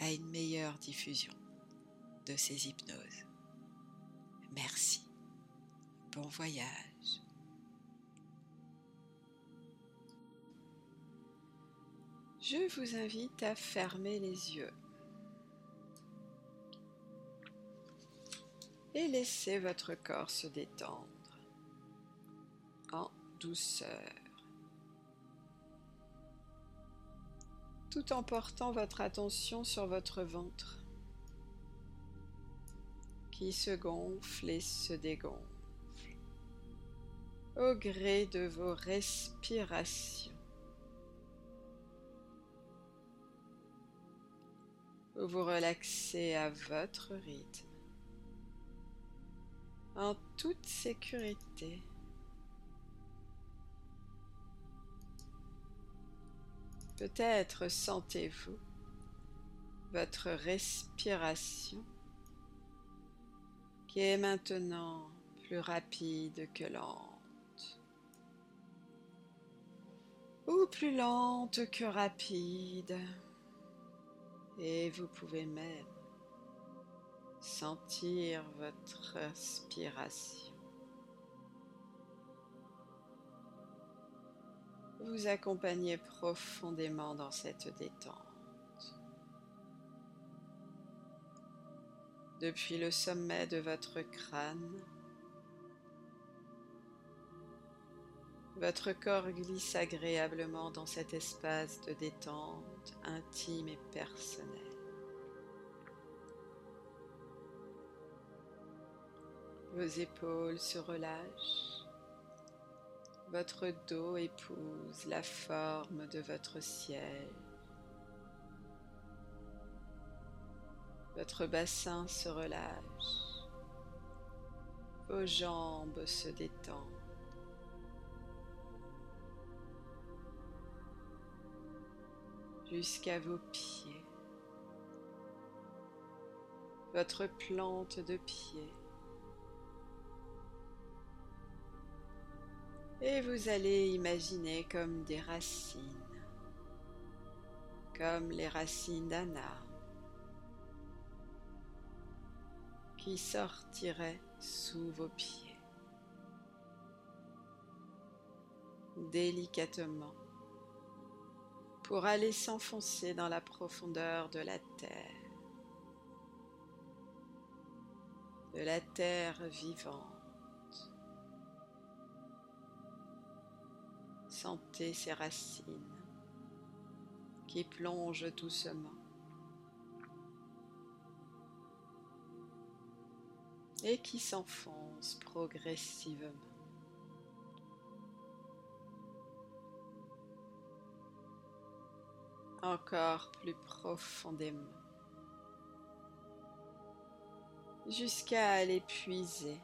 à une meilleure diffusion de ces hypnoses. Merci. Bon voyage. Je vous invite à fermer les yeux et laisser votre corps se détendre en douceur. Tout en portant votre attention sur votre ventre qui se gonfle et se dégonfle au gré de vos respirations. Vous relaxez à votre rythme, en toute sécurité. Peut-être sentez-vous votre respiration qui est maintenant plus rapide que lente ou plus lente que rapide. Et vous pouvez même sentir votre respiration vous accompagnez profondément dans cette détente. Depuis le sommet de votre crâne, votre corps glisse agréablement dans cet espace de détente intime et personnel. Vos épaules se relâchent votre dos épouse la forme de votre ciel. Votre bassin se relâche. Vos jambes se détendent. jusqu'à vos pieds, votre plante de pied Et vous allez imaginer comme des racines, comme les racines d'un arbre qui sortiraient sous vos pieds, délicatement, pour aller s'enfoncer dans la profondeur de la terre, de la terre vivante Sentez ces racines qui plongent doucement. et qui s'enfoncent progressivement. Encore plus profondément jusqu'à l'épuiser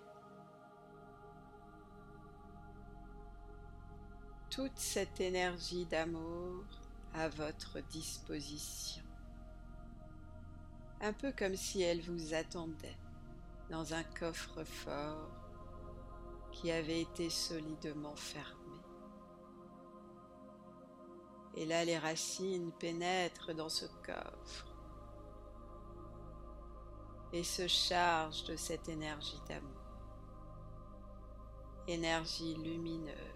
toute cette énergie d'amour à votre disposition. Un peu comme si elle vous attendait dans un coffre-fort qui avait été solidement fermé. Et là, les racines pénètrent dans ce coffre et se chargent de cette énergie d'amour, énergie lumineuse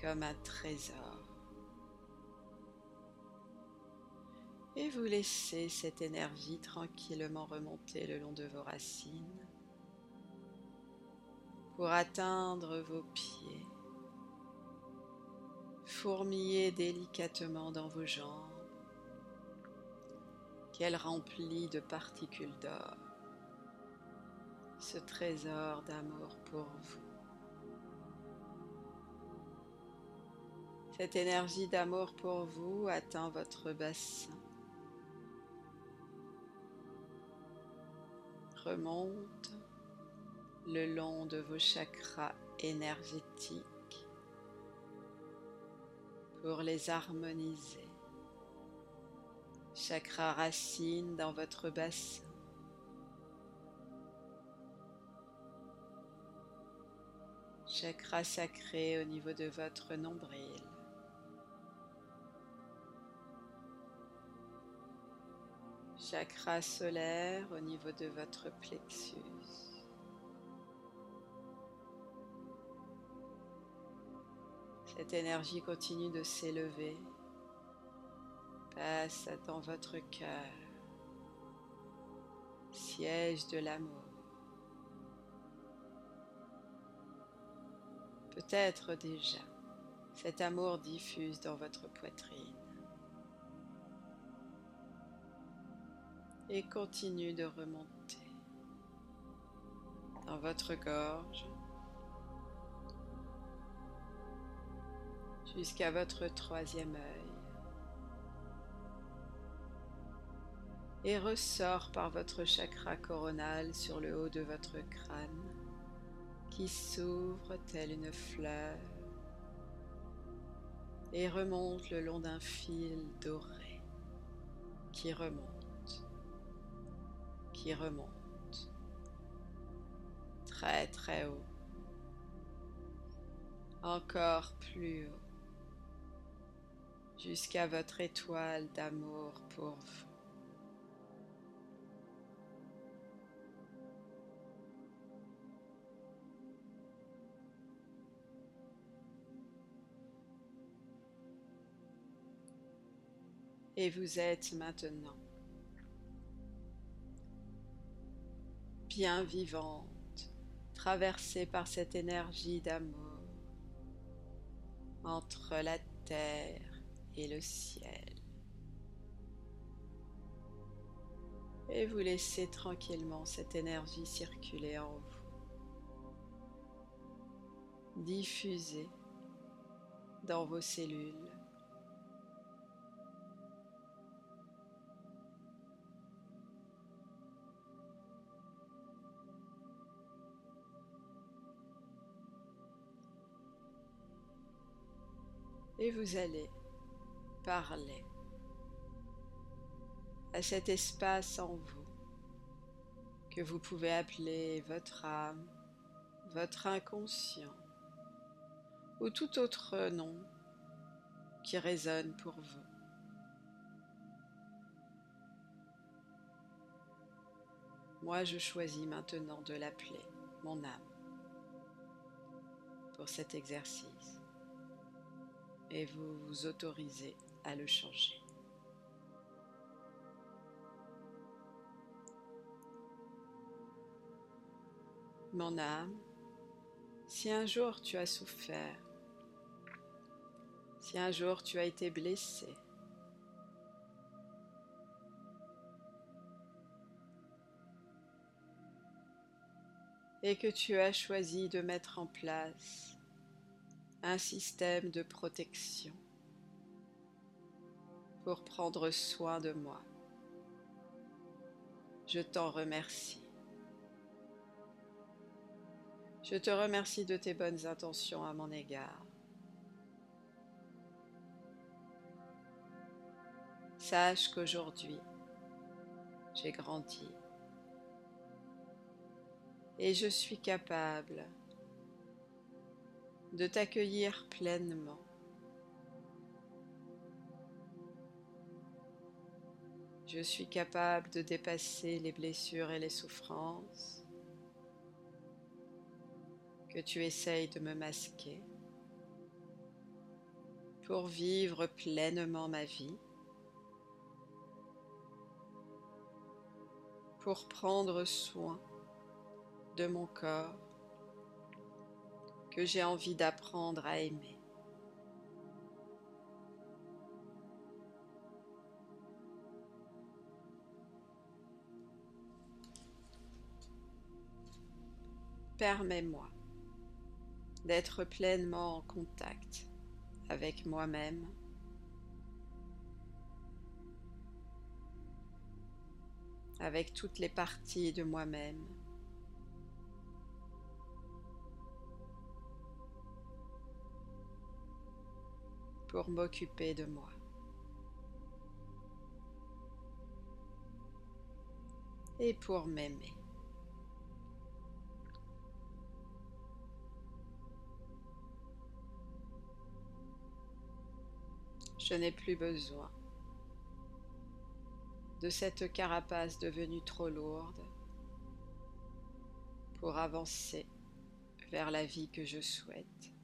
comme un trésor. Et vous laissez cette énergie tranquillement remonter le long de vos racines pour atteindre vos pieds, fourmiller délicatement dans vos jambes qu'elle remplit de particules d'or, ce trésor d'amour pour vous. Cette énergie d'amour pour vous atteint votre bassin. Remonte le long de vos chakras énergétiques pour les harmoniser. Chakra racine dans votre bassin. Chakra sacré au niveau de votre nombril. Chakra solaire au niveau de votre plexus. Cette énergie continue de s'élever, passe dans votre cœur, siège de l'amour. Peut-être déjà, cet amour diffuse dans votre poitrine et continue de remonter dans votre gorge jusqu'à votre troisième œil. Et ressort par votre chakra coronal sur le haut de votre crâne qui s'ouvre telle une fleur et remonte le long d'un fil doré qui remonte, remonte. Très très haut, encore plus haut. Jusqu'à votre étoile d'amour pour vous. Et vous êtes maintenant bien vivante, traversée par cette énergie d'amour entre la terre et le ciel. Et vous laissez tranquillement cette énergie circuler en vous, diffuser dans vos cellules. Et vous allez parler à cet espace en vous que vous pouvez appeler votre âme, votre inconscient ou tout autre nom qui résonne pour vous. Moi, je choisis maintenant de l'appeler mon âme pour cet exercice et vous vous autorisez à le changer. Mon âme, si un jour tu as souffert, si un jour tu as été blessé, et que tu as choisi de mettre en place un système de protection pour prendre soin de moi. Je t'en remercie. Je te remercie de tes bonnes intentions à mon égard. Sache qu'aujourd'hui, j'ai grandi et je suis capable de t'accueillir pleinement. Je suis capable de dépasser les blessures et les souffrances que tu essayes de me masquer pour vivre pleinement ma vie, pour prendre soin de mon corps que j'ai envie d'apprendre à aimer. Permets-moi d'être pleinement en contact avec moi-même. avec toutes les parties de moi-même. Pour m'occuper de moi. Et pour m'aimer. Je n'ai plus besoin de cette carapace devenue trop lourde pour avancer vers la vie que je souhaite.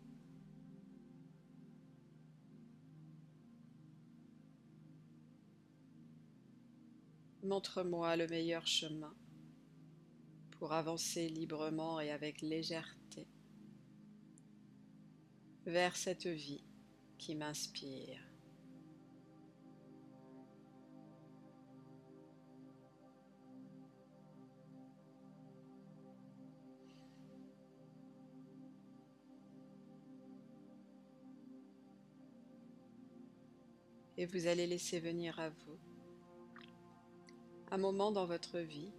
Montre-moi le meilleur chemin pour avancer librement et avec légèreté vers cette vie qui m'inspire. Et vous allez laisser venir à vous un moment dans votre vie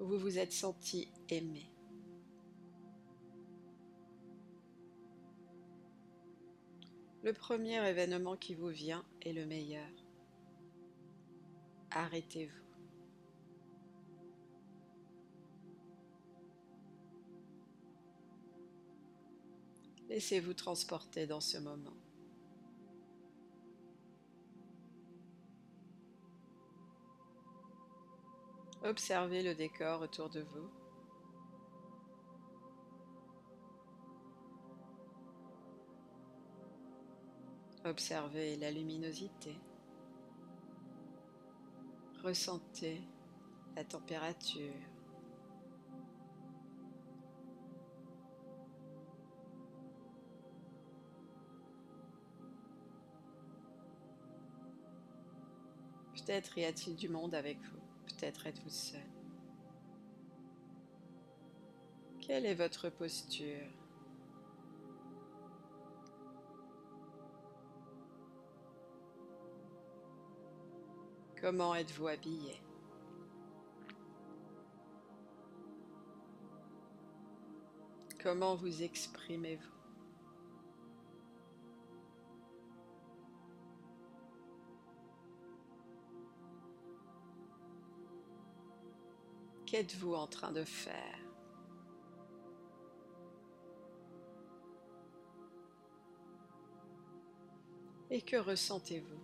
où vous vous êtes senti aimé. Le premier événement qui vous vient est le meilleur. Arrêtez-vous. Laissez-vous transporter dans ce moment. Observez le décor autour de vous. Observez la luminosité. Ressentez la température. Peut-être y a-t-il du monde avec vous. Peut-être êtes-vous seul. Quelle est votre posture? Comment êtes-vous habillé? Comment vous exprimez-vous? Qu'êtes-vous en train de faire? Et que ressentez-vous?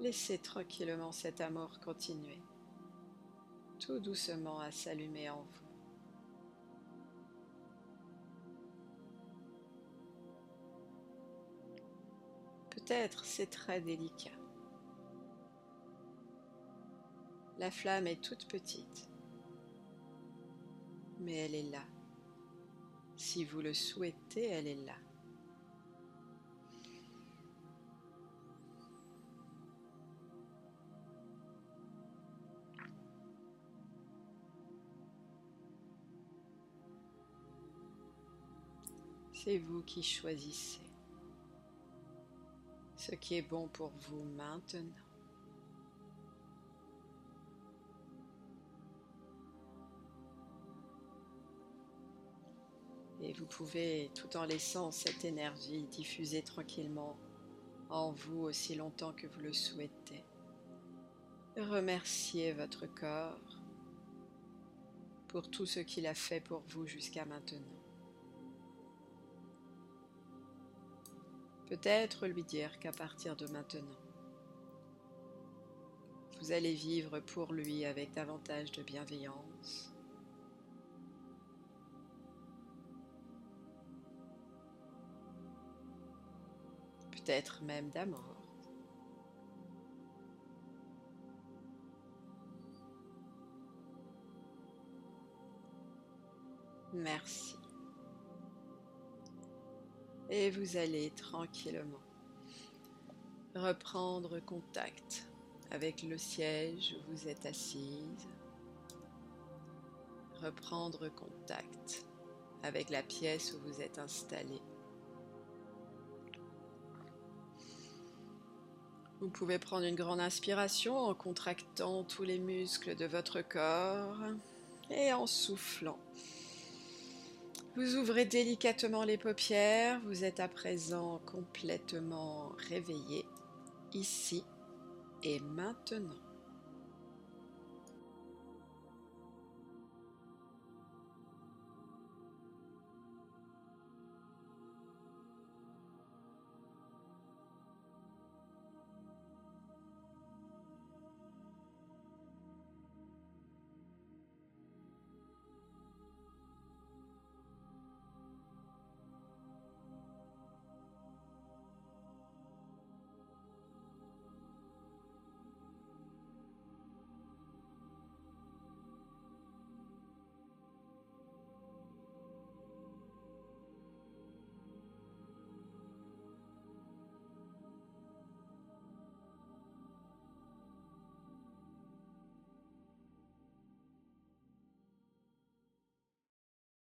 Laissez tranquillement cet amour continuer, tout doucement à s'allumer en vous. C'est très délicat. La flamme est toute petite, mais elle est là. Si vous le souhaitez, elle est là. C'est vous qui choisissez ce qui est bon pour vous maintenant. Et vous pouvez, tout en laissant cette énergie diffuser tranquillement en vous aussi longtemps que vous le souhaitez, remercier votre corps pour tout ce qu'il a fait pour vous jusqu'à maintenant. Peut-être lui dire qu'à partir de maintenant, vous allez vivre pour lui avec davantage de bienveillance. Peut-être même d'amour. Merci et vous allez tranquillement reprendre contact avec le siège où vous êtes assise. reprendre contact avec la pièce où vous êtes installé. Vous pouvez prendre une grande inspiration en contractant tous les muscles de votre corps et en soufflant. Vous ouvrez délicatement les paupières, vous êtes à présent complètement réveillé, ici et maintenant.